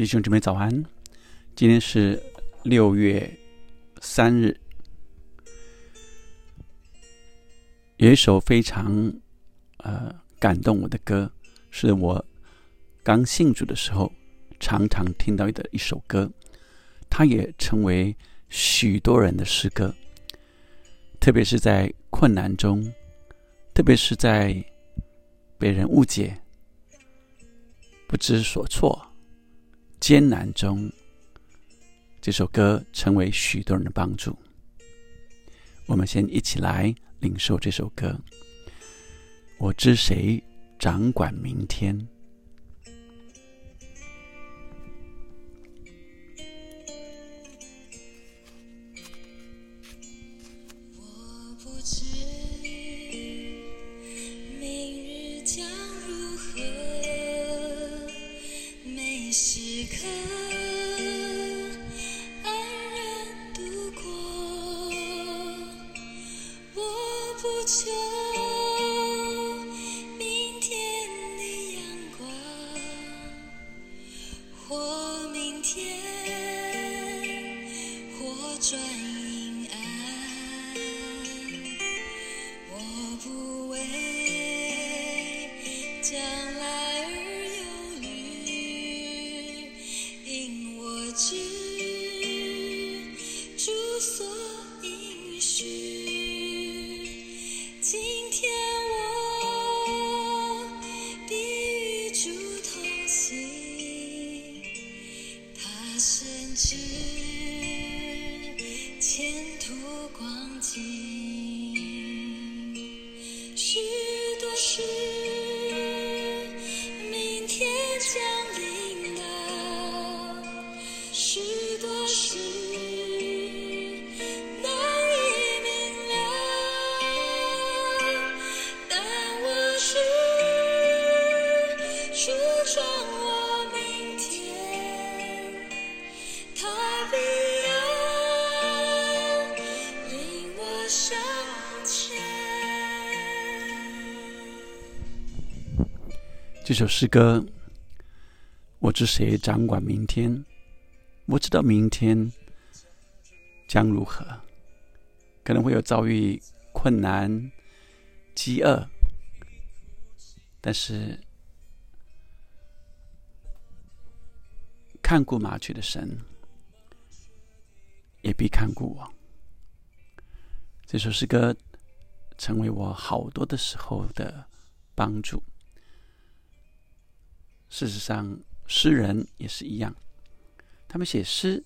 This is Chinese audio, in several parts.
弟兄姊妹早安，今天是六月三日。有一首非常呃感动我的歌，是我刚信主的时候常常听到的一首歌，它也成为许多人的诗歌，特别是在困难中，特别是在被人误解、不知所措。艰难中，这首歌成为许多人的帮助。我们先一起来领受这首歌。我知谁掌管明天。to 这首诗歌，我知谁掌管明天？我知道明天将如何，可能会有遭遇困难、饥饿，但是看顾麻雀的神也必看顾我。这首诗歌成为我好多的时候的帮助。事实上，诗人也是一样，他们写诗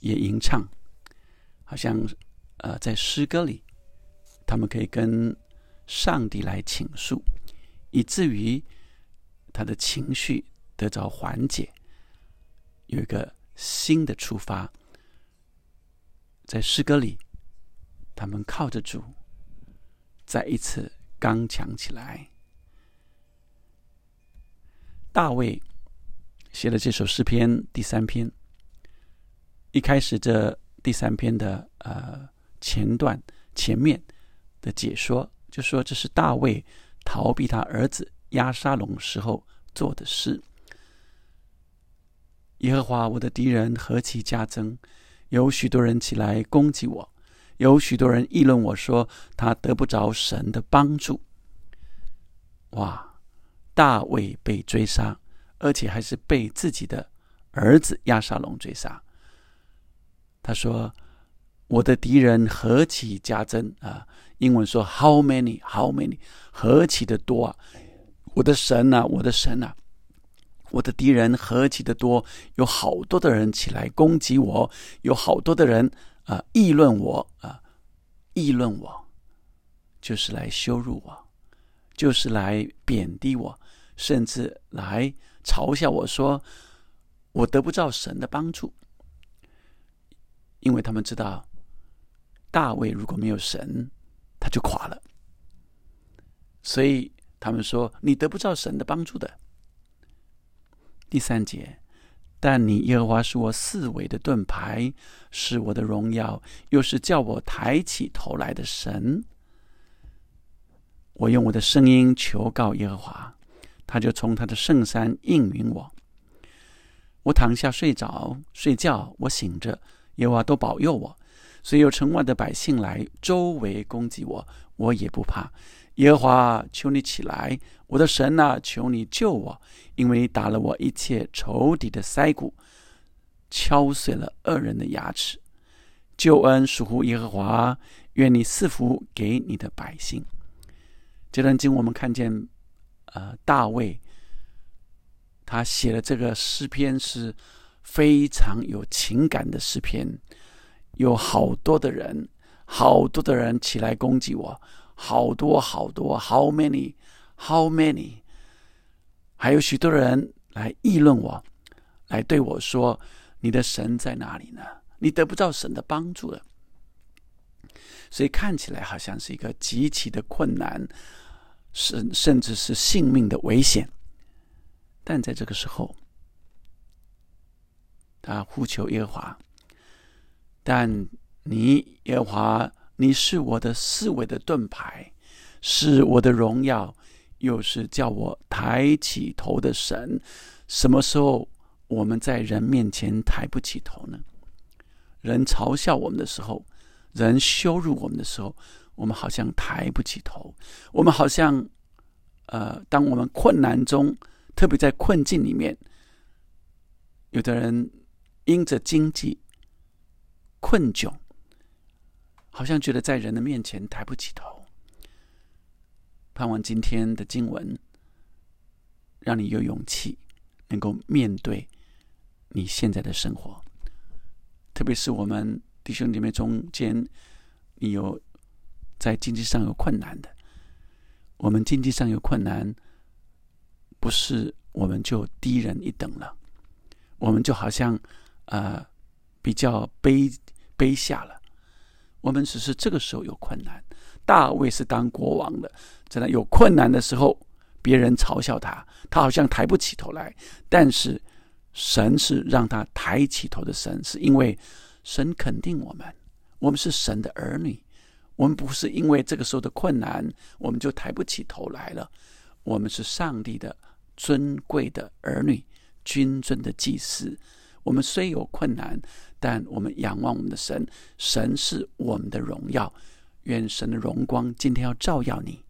也吟唱，好像呃，在诗歌里，他们可以跟上帝来倾诉，以至于他的情绪得着缓解，有一个新的出发。在诗歌里，他们靠着主，再一次刚强起来。大卫写了这首诗篇第三篇。一开始，这第三篇的呃前段前面的解说，就说这是大卫逃避他儿子押沙龙时候做的事。耶和华，我的敌人何其加增！有许多人起来攻击我，有许多人议论我说他得不着神的帮助。哇！大卫被追杀，而且还是被自己的儿子亚沙龙追杀。他说：“我的敌人何其加增啊！”英文说：“How many? How many? 何其的多啊！”我的神啊，我的神啊！我的敌人何其的多，有好多的人起来攻击我，有好多的人啊议论我啊议论我，就是来羞辱我，就是来贬低我。甚至来嘲笑我说：“我得不到神的帮助，因为他们知道大卫如果没有神，他就垮了。所以他们说你得不到神的帮助的。”第三节，但你耶和华是我四围的盾牌，是我的荣耀，又是叫我抬起头来的神。我用我的声音求告耶和华。他就从他的圣山应允我。我躺下睡着睡觉，我醒着，耶和华都保佑我。所有城外的百姓来周围攻击我，我也不怕。耶和华，求你起来，我的神啊，求你救我，因为你打了我一切仇敌的腮骨，敲碎了恶人的牙齿。救恩属乎耶和华，愿你赐福给你的百姓。这段经我们看见，呃，大卫他写的这个诗篇是非常有情感的诗篇，有好多的人，好多的人起来攻击我。好多好多，How many？How many？还有许多人来议论我，来对我说：“你的神在哪里呢？你得不到神的帮助了。”所以看起来好像是一个极其的困难，甚甚至是性命的危险。但在这个时候，他呼求耶和华，但你耶和华。你是我的四维的盾牌，是我的荣耀，又是叫我抬起头的神。什么时候我们在人面前抬不起头呢？人嘲笑我们的时候，人羞辱我们的时候，我们好像抬不起头。我们好像，呃，当我们困难中，特别在困境里面，有的人因着经济困窘。好像觉得在人的面前抬不起头。盼望今天的经文，让你有勇气，能够面对你现在的生活。特别是我们弟兄姐妹中间，你有在经济上有困难的，我们经济上有困难，不是我们就低人一等了，我们就好像呃比较卑卑下了。我们只是这个时候有困难。大卫是当国王的，真的有困难的时候，别人嘲笑他，他好像抬不起头来。但是神是让他抬起头的神，是因为神肯定我们，我们是神的儿女。我们不是因为这个时候的困难，我们就抬不起头来了。我们是上帝的尊贵的儿女，君尊的祭司。我们虽有困难。但我们仰望我们的神，神是我们的荣耀。愿神的荣光今天要照耀你，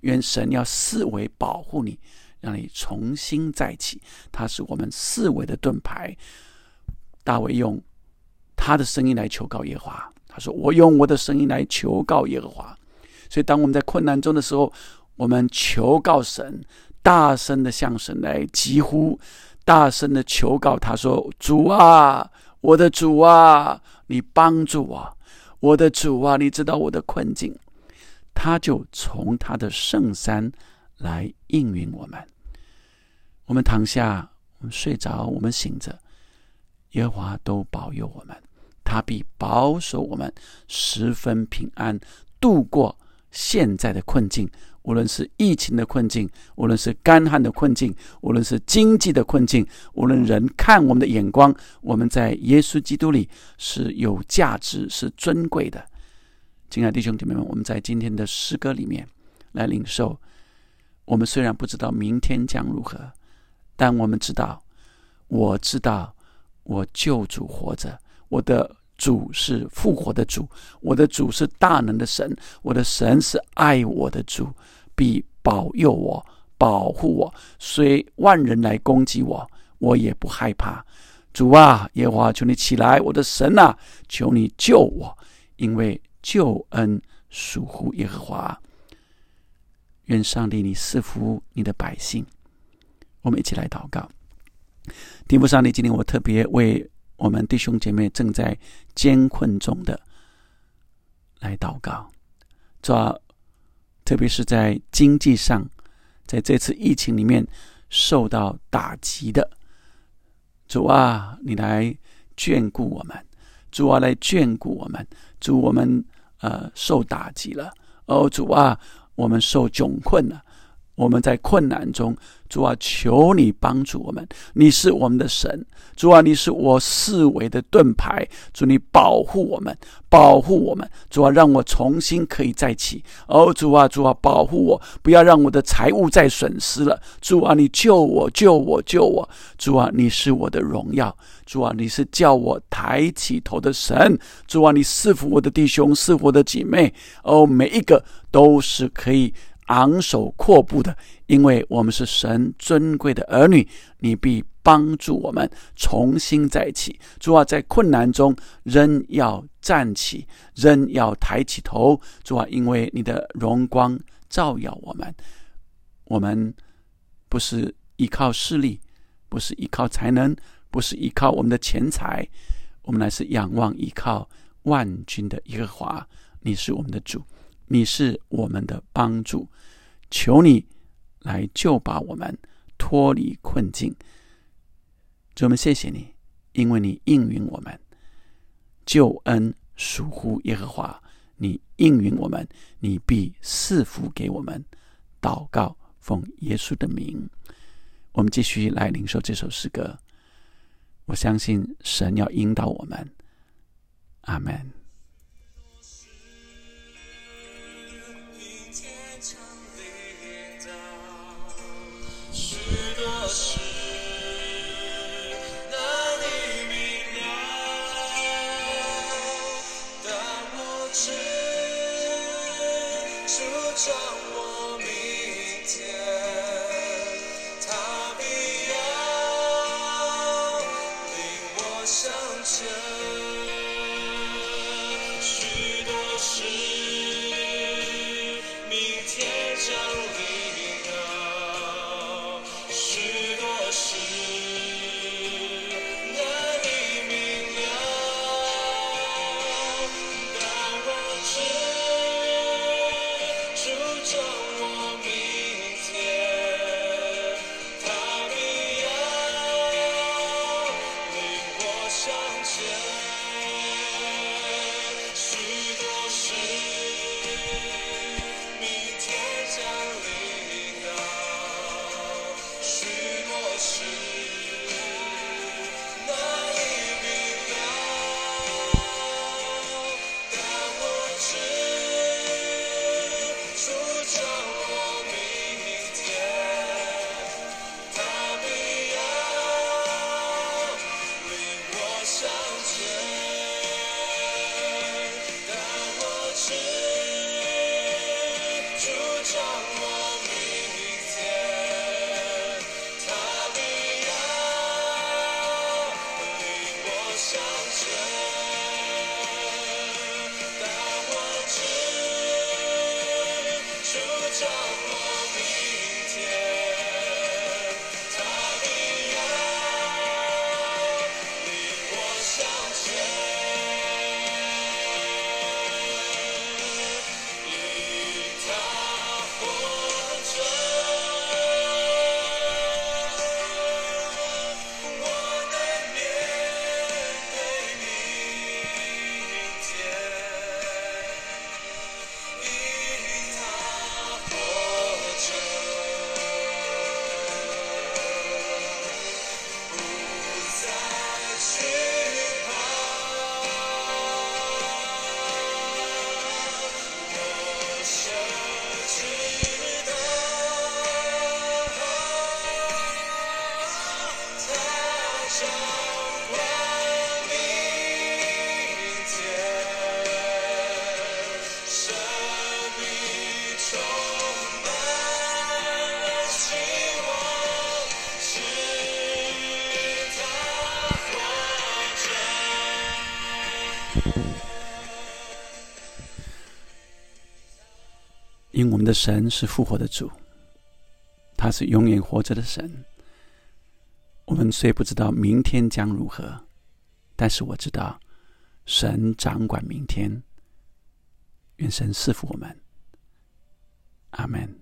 愿神要四维保护你，让你重新再起。他是我们四维的盾牌。大卫用他的声音来求告耶和华，他说：“我用我的声音来求告耶和华。”所以，当我们在困难中的时候，我们求告神，大声的向神来疾呼，大声的求告他说：“主啊！”我的主啊，你帮助我！我的主啊，你知道我的困境，他就从他的圣山来应允我们。我们躺下，我们睡着，我们醒着，耶和华都保佑我们，他必保守我们十分平安，度过现在的困境。无论是疫情的困境，无论是干旱的困境，无论是经济的困境，无论人看我们的眼光，我们在耶稣基督里是有价值、是尊贵的。亲爱的弟兄姐妹们，我们在今天的诗歌里面来领受。我们虽然不知道明天将如何，但我们知道，我知道我救主活着，我的主是复活的主，我的主是大能的神，我的神是爱我的主。必保佑我，保护我，虽万人来攻击我，我也不害怕。主啊，耶和华，求你起来，我的神啊，求你救我，因为救恩属乎耶和华。愿上帝你赐福你的百姓。我们一起来祷告。天父上帝，今天我特别为我们弟兄姐妹正在艰困中的来祷告，主啊。特别是在经济上，在这次疫情里面受到打击的主啊，你来眷顾我们，主啊来眷顾我们，主我们呃受打击了，哦主啊，我们受窘困了，我们在困难中，主啊，求你帮助我们。你是我们的神，主啊，你是我四围的盾牌。主，你保护我们，保护我们。主啊，让我重新可以再起。哦，主啊，主啊，保护我，不要让我的财物再损失了。主啊，你救我，救我，救我。主啊，你是我的荣耀。主啊，你是叫我抬起头的神。主啊，你赐福我的弟兄，赐福我的姐妹。哦，每一个都是可以。昂首阔步的，因为我们是神尊贵的儿女，你必帮助我们重新再起。主啊，在困难中仍要站起，仍要抬起头。主啊，因为你的荣光照耀我们，我们不是依靠势力，不是依靠才能，不是依靠我们的钱财，我们乃是仰望依靠万军的耶和华。你是我们的主。你是我们的帮助，求你来救把我们脱离困境。主，我们谢谢你，因为你应允我们，救恩属乎耶和华。你应允我们，你必赐福给我们。祷告，奉耶稣的名。我们继续来领受这首诗歌。我相信神要引导我们。阿门。因我们的神是复活的主，他是永远活着的神。我们虽不知道明天将如何，但是我知道神掌管明天。愿神赐福我们，阿门。